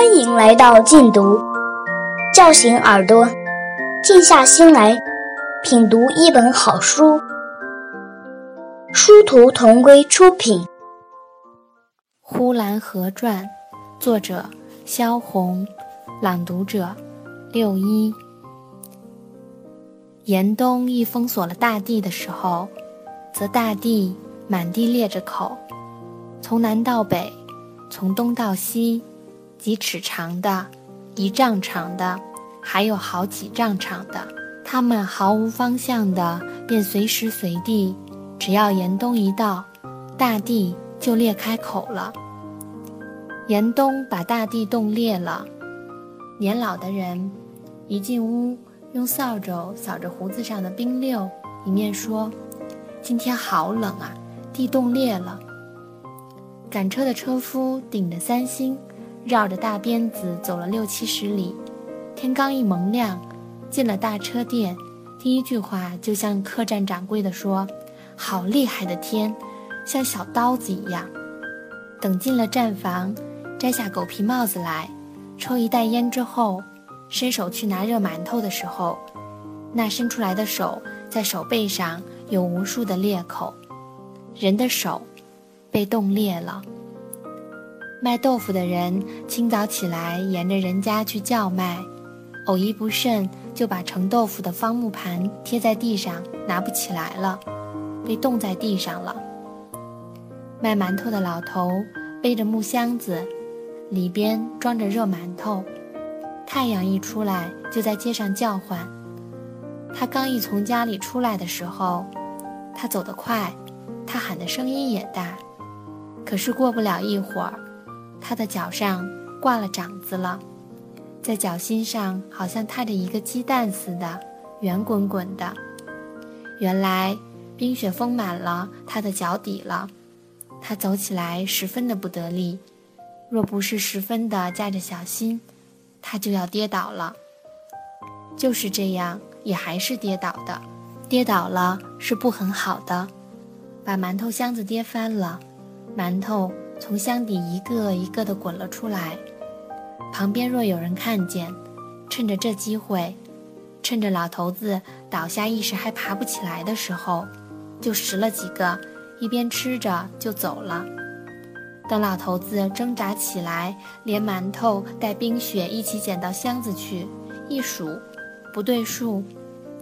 欢迎来到静读，叫醒耳朵，静下心来品读一本好书。殊途同归出品，《呼兰河传》，作者萧红，朗读者六一。严冬一封锁了大地的时候，则大地满地裂着口，从南到北，从东到西。几尺长的，一丈长的，还有好几丈长的，它们毫无方向的，便随时随地，只要严冬一到，大地就裂开口了。严冬把大地冻裂了。年老的人一进屋，用扫帚扫着胡子上的冰溜，一面说：“今天好冷啊，地冻裂了。”赶车的车夫顶着三星。绕着大鞭子走了六七十里，天刚一蒙亮，进了大车店，第一句话就向客栈掌柜的说：“好厉害的天，像小刀子一样。”等进了站房，摘下狗皮帽子来，抽一袋烟之后，伸手去拿热馒头的时候，那伸出来的手在手背上有无数的裂口，人的手被冻裂了。卖豆腐的人清早起来，沿着人家去叫卖，偶一不慎，就把盛豆腐的方木盘贴在地上，拿不起来了，被冻在地上了。卖馒头的老头背着木箱子，里边装着热馒头，太阳一出来就在街上叫唤。他刚一从家里出来的时候，他走得快，他喊的声音也大，可是过不了一会儿。他的脚上挂了掌子了，在脚心上好像踏着一个鸡蛋似的，圆滚滚的。原来冰雪封满了他的脚底了，他走起来十分的不得力，若不是十分的架着小心，他就要跌倒了。就是这样，也还是跌倒的，跌倒了是不很好的，把馒头箱子跌翻了，馒头。从箱底一个一个的滚了出来，旁边若有人看见，趁着这机会，趁着老头子倒下一时还爬不起来的时候，就拾了几个，一边吃着就走了。等老头子挣扎起来，连馒头带冰雪一起捡到箱子去，一数，不对数，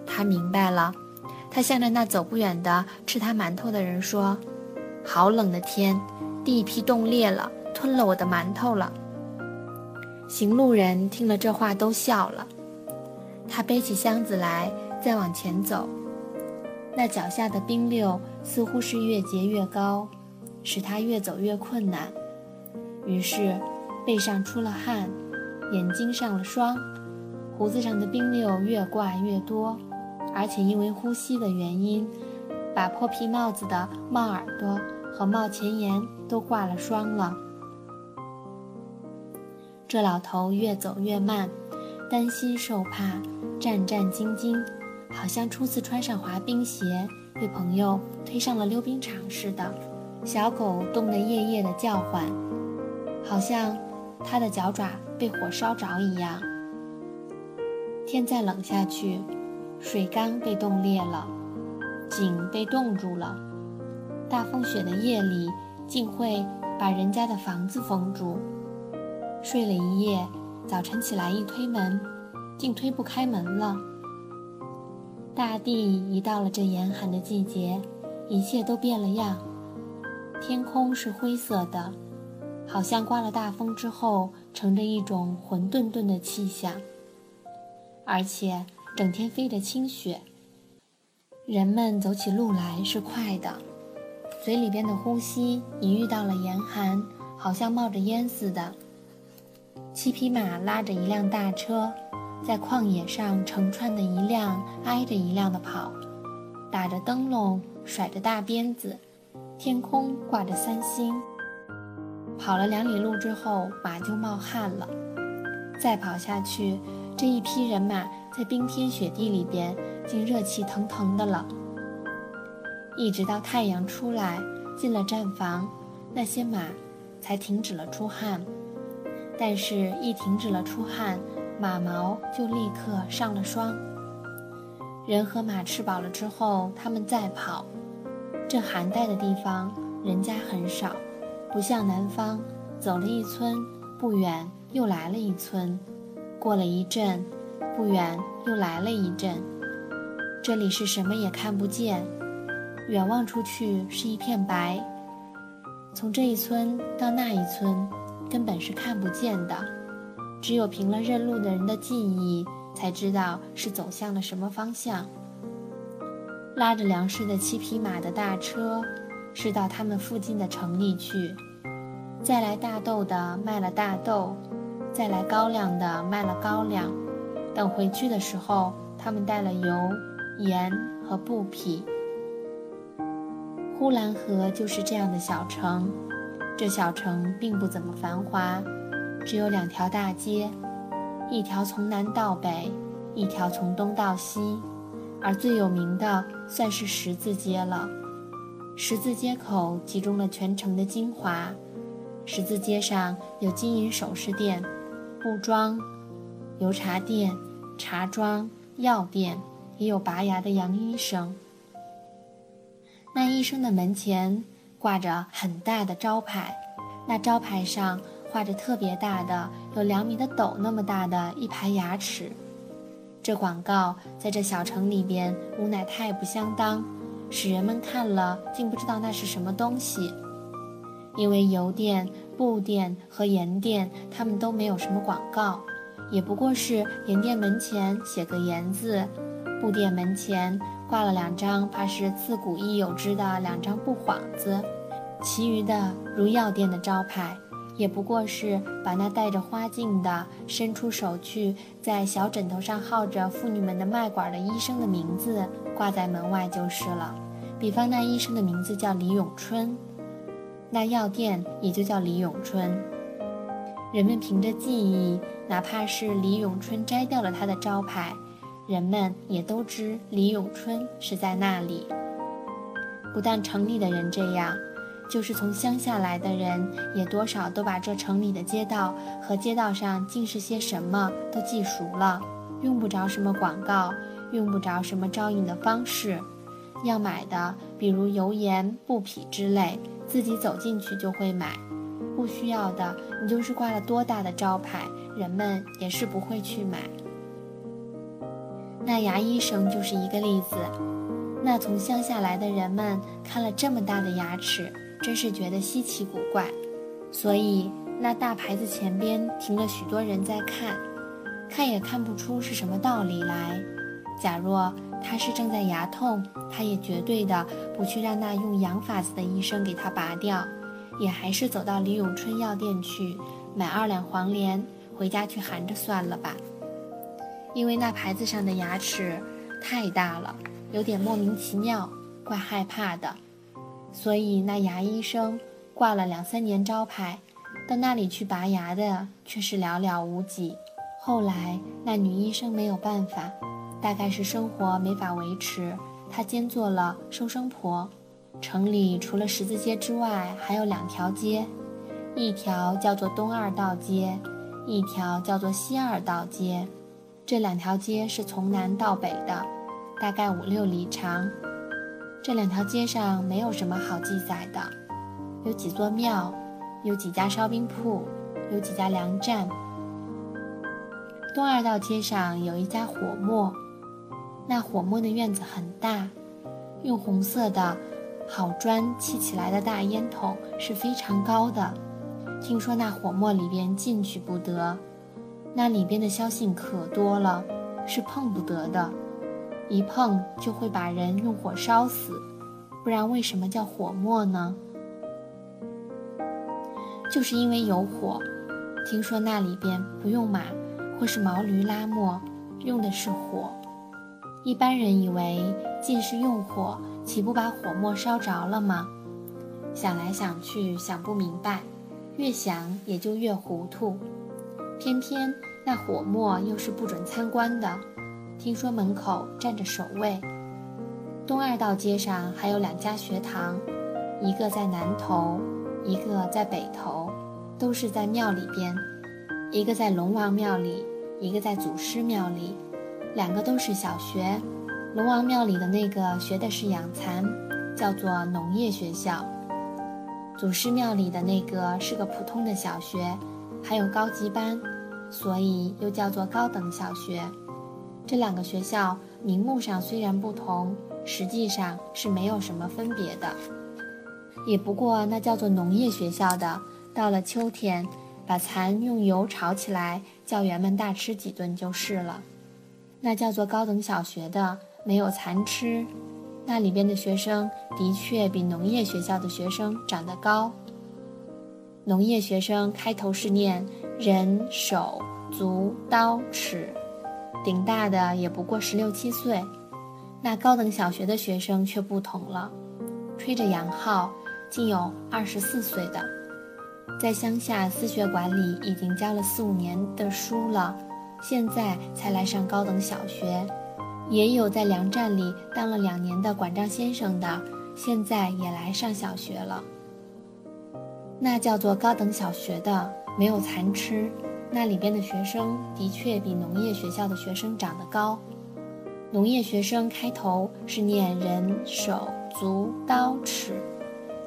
他明白了，他向着那走不远的吃他馒头的人说：“好冷的天。”地皮冻裂了，吞了我的馒头了。行路人听了这话都笑了。他背起箱子来，再往前走，那脚下的冰溜似乎是越结越高，使他越走越困难。于是，背上出了汗，眼睛上了霜，胡子上的冰溜越挂越多，而且因为呼吸的原因，把破皮帽子的帽耳朵。和帽前沿都挂了霜了。这老头越走越慢，担心受怕，战战兢兢，好像初次穿上滑冰鞋，被朋友推上了溜冰场似的。小狗冻得夜夜的叫唤，好像它的脚爪被火烧着一样。天再冷下去，水缸被冻裂了，井被冻住了。大风雪的夜里，竟会把人家的房子封住。睡了一夜，早晨起来一推门，竟推不开门了。大地一到了这严寒的季节，一切都变了样。天空是灰色的，好像刮了大风之后，乘着一种混沌沌的气象，而且整天飞着清雪。人们走起路来是快的。嘴里边的呼吸已遇到了严寒，好像冒着烟似的。七匹马拉着一辆大车，在旷野上成串的一辆挨着一辆的跑，打着灯笼，甩着大鞭子，天空挂着三星。跑了两里路之后，马就冒汗了。再跑下去，这一批人马在冰天雪地里边，竟热气腾腾的了。一直到太阳出来，进了站房，那些马才停止了出汗。但是，一停止了出汗，马毛就立刻上了霜。人和马吃饱了之后，他们再跑。这寒带的地方，人家很少，不像南方，走了一村，不远又来了一村，过了一阵，不远又来了一阵。这里是什么也看不见，远望出去是一片白。从这一村到那一村，根本是看不见的，只有凭了认路的人的记忆，才知道是走向了什么方向。拉着粮食的七匹马的大车，是到他们附近的城里去；再来大豆的卖了大豆，再来高粱的卖了高粱。等回去的时候，他们带了油、盐和布匹。呼兰河就是这样的小城，这小城并不怎么繁华，只有两条大街，一条从南到北，一条从东到西，而最有名的算是十字街了。十字街口集中了全城的精华，十字街上有金银首饰店、布庄、油茶店、茶庄、药店，也有拔牙的杨医生。那医生的门前挂着很大的招牌，那招牌上画着特别大的，有两米的斗那么大的一排牙齿。这广告在这小城里边无奈太不相当，使人们看了竟不知道那是什么东西。因为油店、布店和盐店他们都没有什么广告，也不过是盐店门前写个“盐”字，布店门前。挂了两张，怕是自古已有之的两张布幌子，其余的如药店的招牌，也不过是把那戴着花镜的伸出手去，在小枕头上号着妇女们的脉管的医生的名字挂在门外就是了。比方那医生的名字叫李永春，那药店也就叫李永春。人们凭着记忆，哪怕是李永春摘掉了他的招牌。人们也都知李永春是在那里。不但城里的人这样，就是从乡下来的人，也多少都把这城里的街道和街道上尽是些什么都记熟了，用不着什么广告，用不着什么招引的方式。要买的，比如油盐布匹之类，自己走进去就会买；不需要的，你就是挂了多大的招牌，人们也是不会去买。那牙医生就是一个例子。那从乡下来的人们看了这么大的牙齿，真是觉得稀奇古怪。所以那大牌子前边停了许多人在看，看也看不出是什么道理来。假若他是正在牙痛，他也绝对的不去让那用洋法子的医生给他拔掉，也还是走到李永春药店去买二两黄连，回家去含着算了吧。因为那牌子上的牙齿太大了，有点莫名其妙，怪害怕的，所以那牙医生挂了两三年招牌，到那里去拔牙的却是寥寥无几。后来那女医生没有办法，大概是生活没法维持，她兼做了收生婆。城里除了十字街之外，还有两条街，一条叫做东二道街，一条叫做西二道街。这两条街是从南到北的，大概五六里长。这两条街上没有什么好记载的，有几座庙，有几家烧饼铺，有几家粮站。东二道街上有一家火磨，那火磨的院子很大，用红色的好砖砌起来的大烟筒是非常高的。听说那火磨里边进去不得。那里边的硝性可多了，是碰不得的，一碰就会把人用火烧死。不然为什么叫火墨呢？就是因为有火。听说那里边不用马或是毛驴拉磨，用的是火。一般人以为尽是用火，岂不把火墨烧着了吗？想来想去想不明白，越想也就越糊涂。偏偏那火磨又是不准参观的，听说门口站着守卫。东二道街上还有两家学堂，一个在南头，一个在北头，都是在庙里边。一个在龙王庙里，一个在祖师庙里，两个都是小学。龙王庙里的那个学的是养蚕，叫做农业学校；祖师庙里的那个是个普通的小学，还有高级班，所以又叫做高等小学。这两个学校名目上虽然不同，实际上是没有什么分别的。也不过那叫做农业学校的，到了秋天，把蚕用油炒起来，教员们大吃几顿就是了。那叫做高等小学的，没有蚕吃，那里边的学生的确比农业学校的学生长得高。农业学生开头是念人手足刀尺。顶大的也不过十六七岁，那高等小学的学生却不同了，吹着洋号，竟有二十四岁的，在乡下私学馆里已经教了四五年的书了，现在才来上高等小学；也有在粮站里当了两年的管账先生的，现在也来上小学了。那叫做高等小学的，没有蚕吃。那里边的学生的确比农业学校的学生长得高。农业学生开头是念人手足刀尺，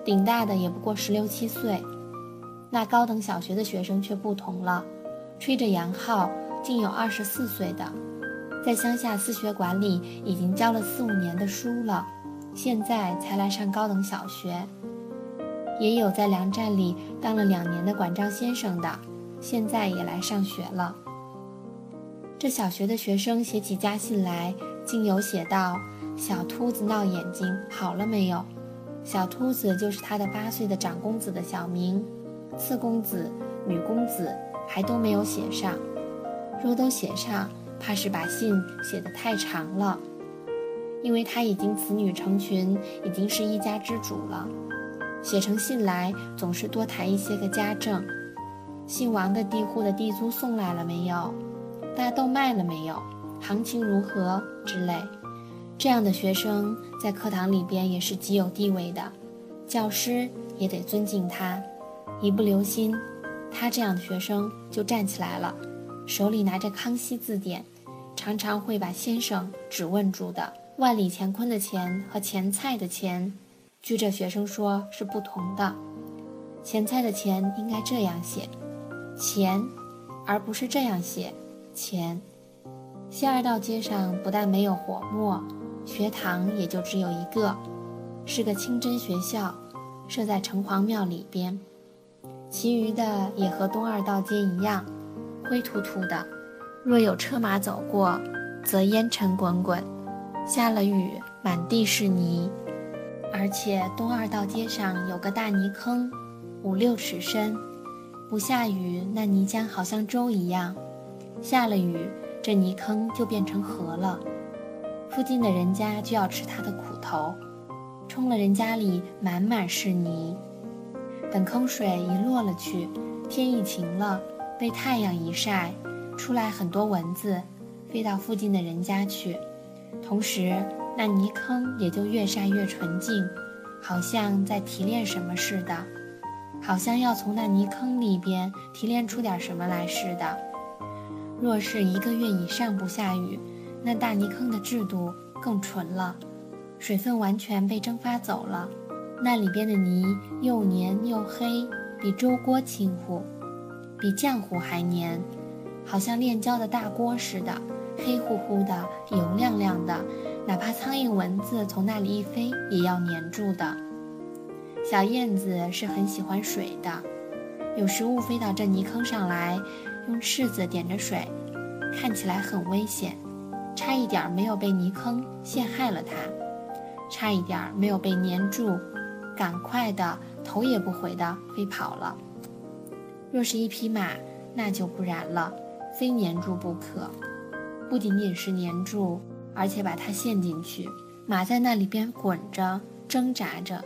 顶大的也不过十六七岁。那高等小学的学生却不同了，吹着洋号，竟有二十四岁的，在乡下私学馆里已经教了四五年的书了，现在才来上高等小学。也有在粮站里当了两年的管账先生的。现在也来上学了。这小学的学生写起家信来，竟有写道：“小秃子闹眼睛，好了没有？”小秃子就是他的八岁的长公子的小名，次公子、女公子还都没有写上。若都写上，怕是把信写得太长了，因为他已经子女成群，已经是一家之主了。写成信来，总是多谈一些个家政。姓王的地户的地租送来了没有？大豆卖了没有？行情如何之类？这样的学生在课堂里边也是极有地位的，教师也得尊敬他。一不留心，他这样的学生就站起来了，手里拿着《康熙字典》，常常会把先生只问住的。万里乾坤的钱和钱菜的钱，据这学生说是不同的。钱菜的钱应该这样写。钱，而不是这样写，钱。西二道街上不但没有火墨，学堂也就只有一个，是个清真学校，设在城隍庙里边。其余的也和东二道街一样，灰秃秃的。若有车马走过，则烟尘滚滚；下了雨，满地是泥。而且东二道街上有个大泥坑，五六尺深。不下雨，那泥浆好像粥一样；下了雨，这泥坑就变成河了。附近的人家就要吃它的苦头，冲了人家里满满是泥。等坑水一落了去，天一晴了，被太阳一晒，出来很多蚊子，飞到附近的人家去。同时，那泥坑也就越晒越纯净，好像在提炼什么似的。好像要从那泥坑里边提炼出点什么来似的。若是一个月以上不下雨，那大泥坑的质度更纯了，水分完全被蒸发走了，那里边的泥又黏又黑，比粥锅轻乎，比浆糊还黏，好像炼焦的大锅似的，黑乎乎的，油亮亮的，哪怕苍蝇蚊子从那里一飞，也要粘住的。小燕子是很喜欢水的，有时误飞到这泥坑上来，用柿子点着水，看起来很危险，差一点没有被泥坑陷害了它，差一点没有被粘住，赶快的头也不回的飞跑了。若是一匹马，那就不然了，非粘住不可，不仅仅是粘住，而且把它陷进去，马在那里边滚着，挣扎着。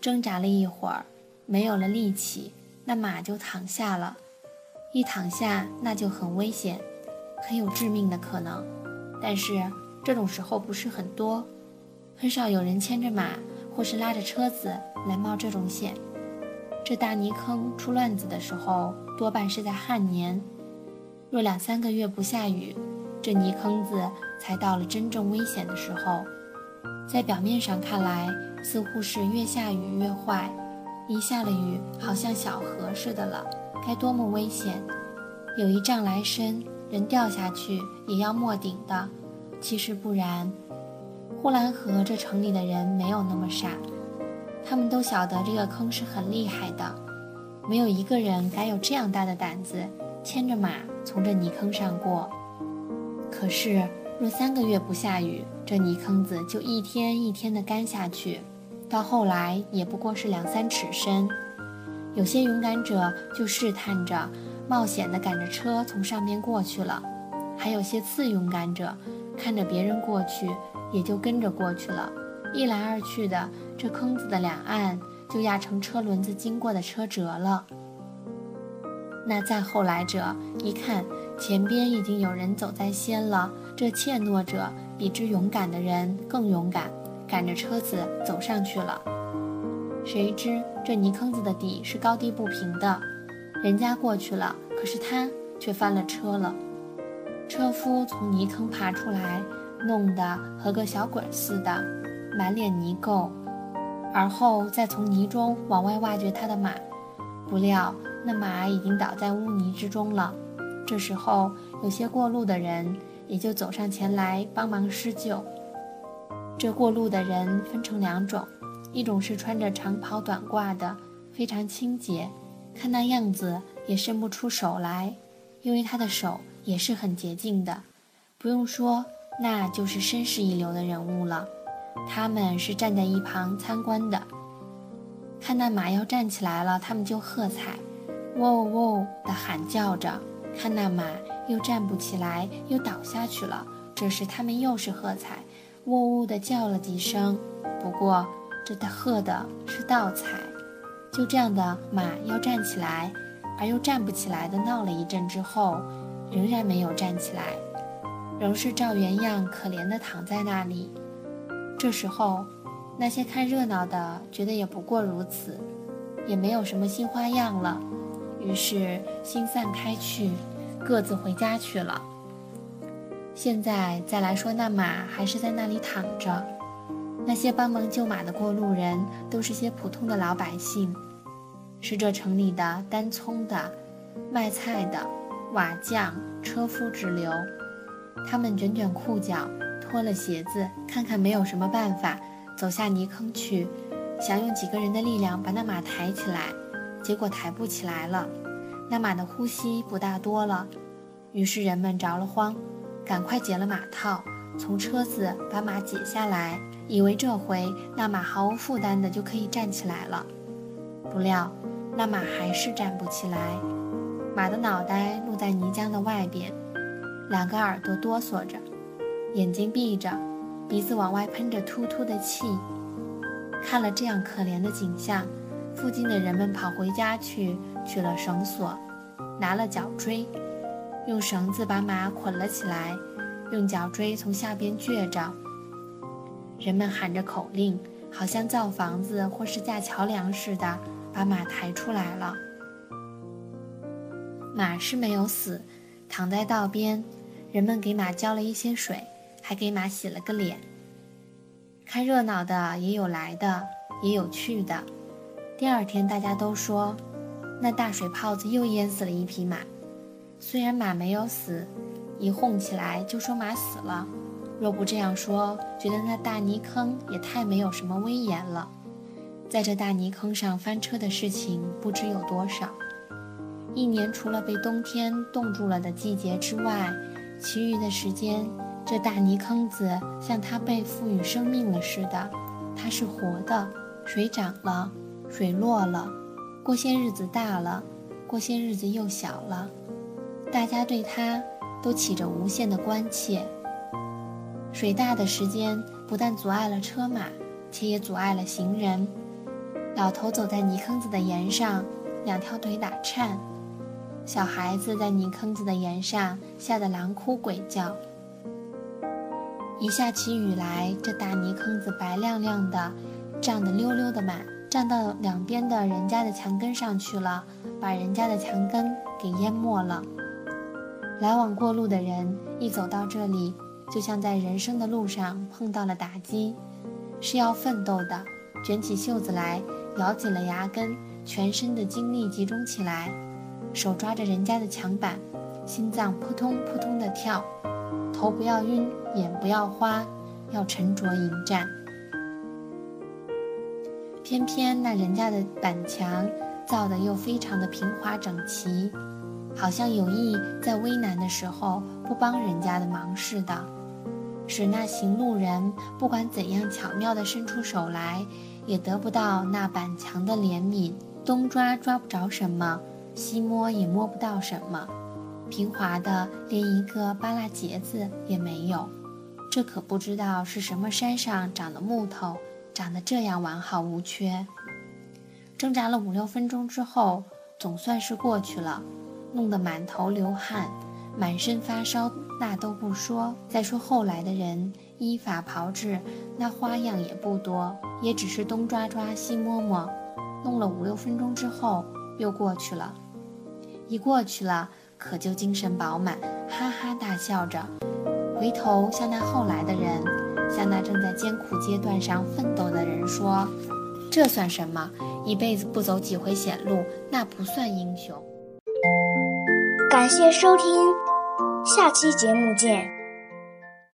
挣扎了一会儿，没有了力气，那马就躺下了。一躺下，那就很危险，很有致命的可能。但是这种时候不是很多，很少有人牵着马或是拉着车子来冒这种险。这大泥坑出乱子的时候，多半是在旱年，若两三个月不下雨，这泥坑子才到了真正危险的时候。在表面上看来，似乎是越下雨越坏，一下了雨，好像小河似的了，该多么危险！有一丈来深，人掉下去也要没顶的。其实不然，呼兰河这城里的人没有那么傻，他们都晓得这个坑是很厉害的，没有一个人敢有这样大的胆子牵着马从这泥坑上过。可是，若三个月不下雨，这泥坑子就一天一天的干下去，到后来也不过是两三尺深。有些勇敢者就试探着。冒险地赶着车从上面过去了，还有些次勇敢者看着别人过去，也就跟着过去了。一来二去的，这坑子的两岸就压成车轮子经过的车辙了。那再后来者一看，前边已经有人走在先了，这怯懦者比之勇敢的人更勇敢，赶着车子走上去了。谁知这泥坑子的底是高低不平的。人家过去了，可是他却翻了车了。车夫从泥坑爬出来，弄得和个小鬼似的，满脸泥垢，而后再从泥中往外挖掘他的马。不料那马已经倒在污泥之中了。这时候有些过路的人也就走上前来帮忙施救。这过路的人分成两种，一种是穿着长袍短褂的，非常清洁。看那样子也伸不出手来，因为他的手也是很洁净的。不用说，那就是绅士一流的人物了。他们是站在一旁参观的，看那马要站起来了，他们就喝彩，喔喔的喊叫着；看那马又站不起来，又倒下去了，这时他们又是喝彩，呜呜的叫了几声。不过这他喝的是倒彩。就这样的马要站起来，而又站不起来的闹了一阵之后，仍然没有站起来，仍是照原样可怜的躺在那里。这时候，那些看热闹的觉得也不过如此，也没有什么新花样了，于是心散开去，各自回家去了。现在再来说，那马还是在那里躺着，那些帮忙救马的过路人都是些普通的老百姓。是这城里的担葱的、卖菜的、瓦匠、车夫之流。他们卷卷裤脚，脱了鞋子，看看没有什么办法，走下泥坑去，想用几个人的力量把那马抬起来，结果抬不起来了。那马的呼吸不大多了，于是人们着了慌，赶快解了马套，从车子把马解下来，以为这回那马毫无负担的就可以站起来了。不料。那马还是站不起来，马的脑袋露在泥浆的外边，两个耳朵哆嗦着，眼睛闭着，鼻子往外喷着突突的气。看了这样可怜的景象，附近的人们跑回家去取了绳索，拿了脚锥，用绳子把马捆了起来，用脚锥从下边撅着。人们喊着口令，好像造房子或是架桥梁似的。把马抬出来了，马是没有死，躺在道边。人们给马浇了一些水，还给马洗了个脸。看热闹的也有来的，也有去的。第二天，大家都说，那大水泡子又淹死了一匹马。虽然马没有死，一哄起来就说马死了。若不这样说，觉得那大泥坑也太没有什么威严了。在这大泥坑上翻车的事情不知有多少。一年除了被冬天冻住了的季节之外，其余的时间，这大泥坑子像它被赋予生命了似的，它是活的。水涨了，水落了，过些日子大了，过些日子又小了，大家对它都起着无限的关切。水大的时间不但阻碍了车马，且也阻碍了行人。老头走在泥坑子的沿上，两条腿打颤；小孩子在泥坑子的沿上吓得狼哭鬼叫。一下起雨来，这大泥坑子白亮亮的，涨得溜溜的满，站到两边的人家的墙根上去了，把人家的墙根给淹没了。来往过路的人一走到这里，就像在人生的路上碰到了打击，是要奋斗的，卷起袖子来，咬紧了牙根，全身的精力集中起来，手抓着人家的墙板，心脏扑通扑通的跳，头不要晕，眼不要花，要沉着迎战。偏偏那人家的板墙造的又非常的平滑整齐。好像有意在危难的时候不帮人家的忙似的，使那行路人不管怎样巧妙地伸出手来，也得不到那板墙的怜悯。东抓抓不着什么，西摸也摸不到什么，平滑的连一个扒拉结子也没有。这可不知道是什么山上长的木头，长得这样完好无缺。挣扎了五六分钟之后，总算是过去了。弄得满头流汗，满身发烧，那都不说。再说后来的人，依法炮制，那花样也不多，也只是东抓抓，西摸摸，弄了五六分钟之后，又过去了。一过去了，可就精神饱满，哈哈大笑着，回头向那后来的人，向那正在艰苦阶段上奋斗的人说：“这算什么？一辈子不走几回险路，那不算英雄。”感谢收听，下期节目见。